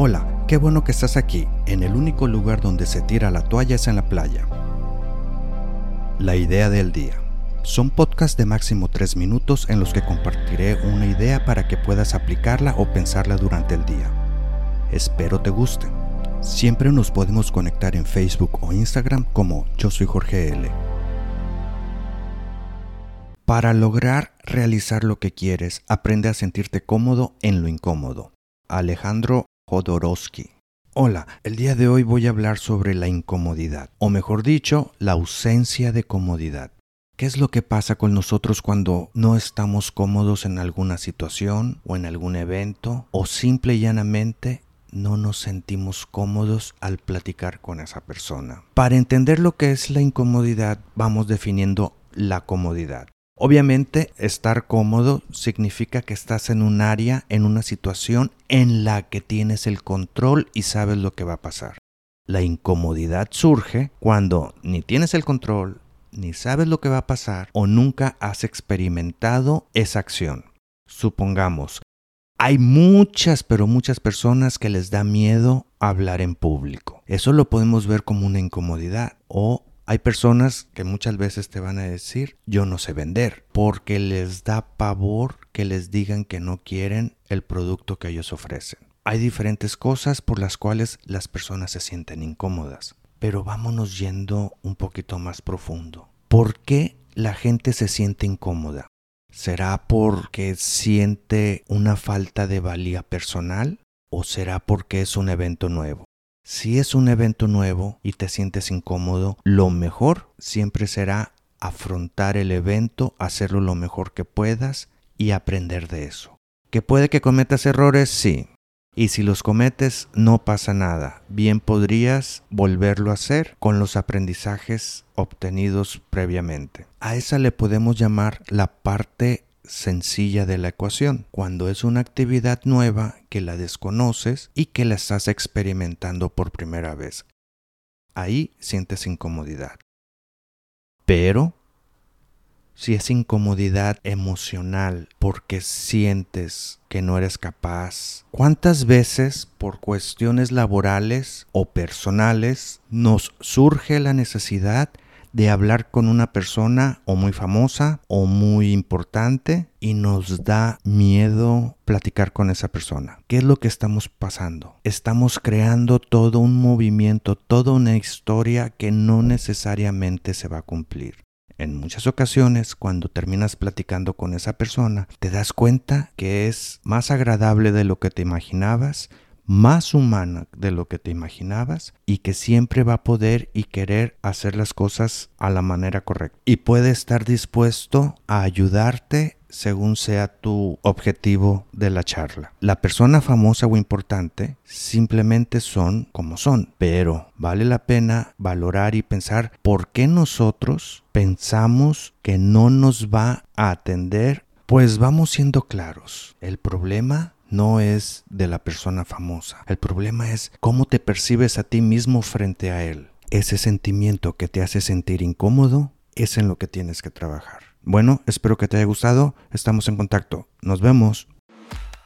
Hola, qué bueno que estás aquí. En el único lugar donde se tira la toalla es en la playa. La idea del día. Son podcasts de máximo 3 minutos en los que compartiré una idea para que puedas aplicarla o pensarla durante el día. Espero te guste. Siempre nos podemos conectar en Facebook o Instagram como Yo soy Jorge L. Para lograr realizar lo que quieres, aprende a sentirte cómodo en lo incómodo. Alejandro Jodorowsky. Hola, el día de hoy voy a hablar sobre la incomodidad, o mejor dicho, la ausencia de comodidad. ¿Qué es lo que pasa con nosotros cuando no estamos cómodos en alguna situación o en algún evento o simple y llanamente no nos sentimos cómodos al platicar con esa persona? Para entender lo que es la incomodidad, vamos definiendo la comodidad. Obviamente, estar cómodo significa que estás en un área, en una situación en la que tienes el control y sabes lo que va a pasar. La incomodidad surge cuando ni tienes el control, ni sabes lo que va a pasar o nunca has experimentado esa acción. Supongamos, hay muchas, pero muchas personas que les da miedo hablar en público. Eso lo podemos ver como una incomodidad o hay personas que muchas veces te van a decir, yo no sé vender, porque les da pavor que les digan que no quieren el producto que ellos ofrecen. Hay diferentes cosas por las cuales las personas se sienten incómodas, pero vámonos yendo un poquito más profundo. ¿Por qué la gente se siente incómoda? ¿Será porque siente una falta de valía personal o será porque es un evento nuevo? Si es un evento nuevo y te sientes incómodo, lo mejor siempre será afrontar el evento, hacerlo lo mejor que puedas y aprender de eso. ¿Que puede que cometas errores? Sí. Y si los cometes, no pasa nada. Bien podrías volverlo a hacer con los aprendizajes obtenidos previamente. A esa le podemos llamar la parte sencilla de la ecuación, cuando es una actividad nueva que la desconoces y que la estás experimentando por primera vez. Ahí sientes incomodidad. Pero si es incomodidad emocional porque sientes que no eres capaz, ¿cuántas veces por cuestiones laborales o personales nos surge la necesidad de hablar con una persona o muy famosa o muy importante y nos da miedo platicar con esa persona. ¿Qué es lo que estamos pasando? Estamos creando todo un movimiento, toda una historia que no necesariamente se va a cumplir. En muchas ocasiones, cuando terminas platicando con esa persona, te das cuenta que es más agradable de lo que te imaginabas, más humana de lo que te imaginabas y que siempre va a poder y querer hacer las cosas a la manera correcta. Y puede estar dispuesto a ayudarte según sea tu objetivo de la charla. La persona famosa o importante simplemente son como son, pero vale la pena valorar y pensar por qué nosotros pensamos que no nos va a atender. Pues vamos siendo claros, el problema no es de la persona famosa. El problema es cómo te percibes a ti mismo frente a él. Ese sentimiento que te hace sentir incómodo es en lo que tienes que trabajar. Bueno, espero que te haya gustado. Estamos en contacto. Nos vemos.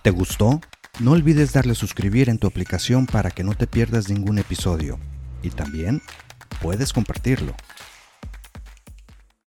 ¿Te gustó? No olvides darle suscribir en tu aplicación para que no te pierdas ningún episodio. Y también puedes compartirlo.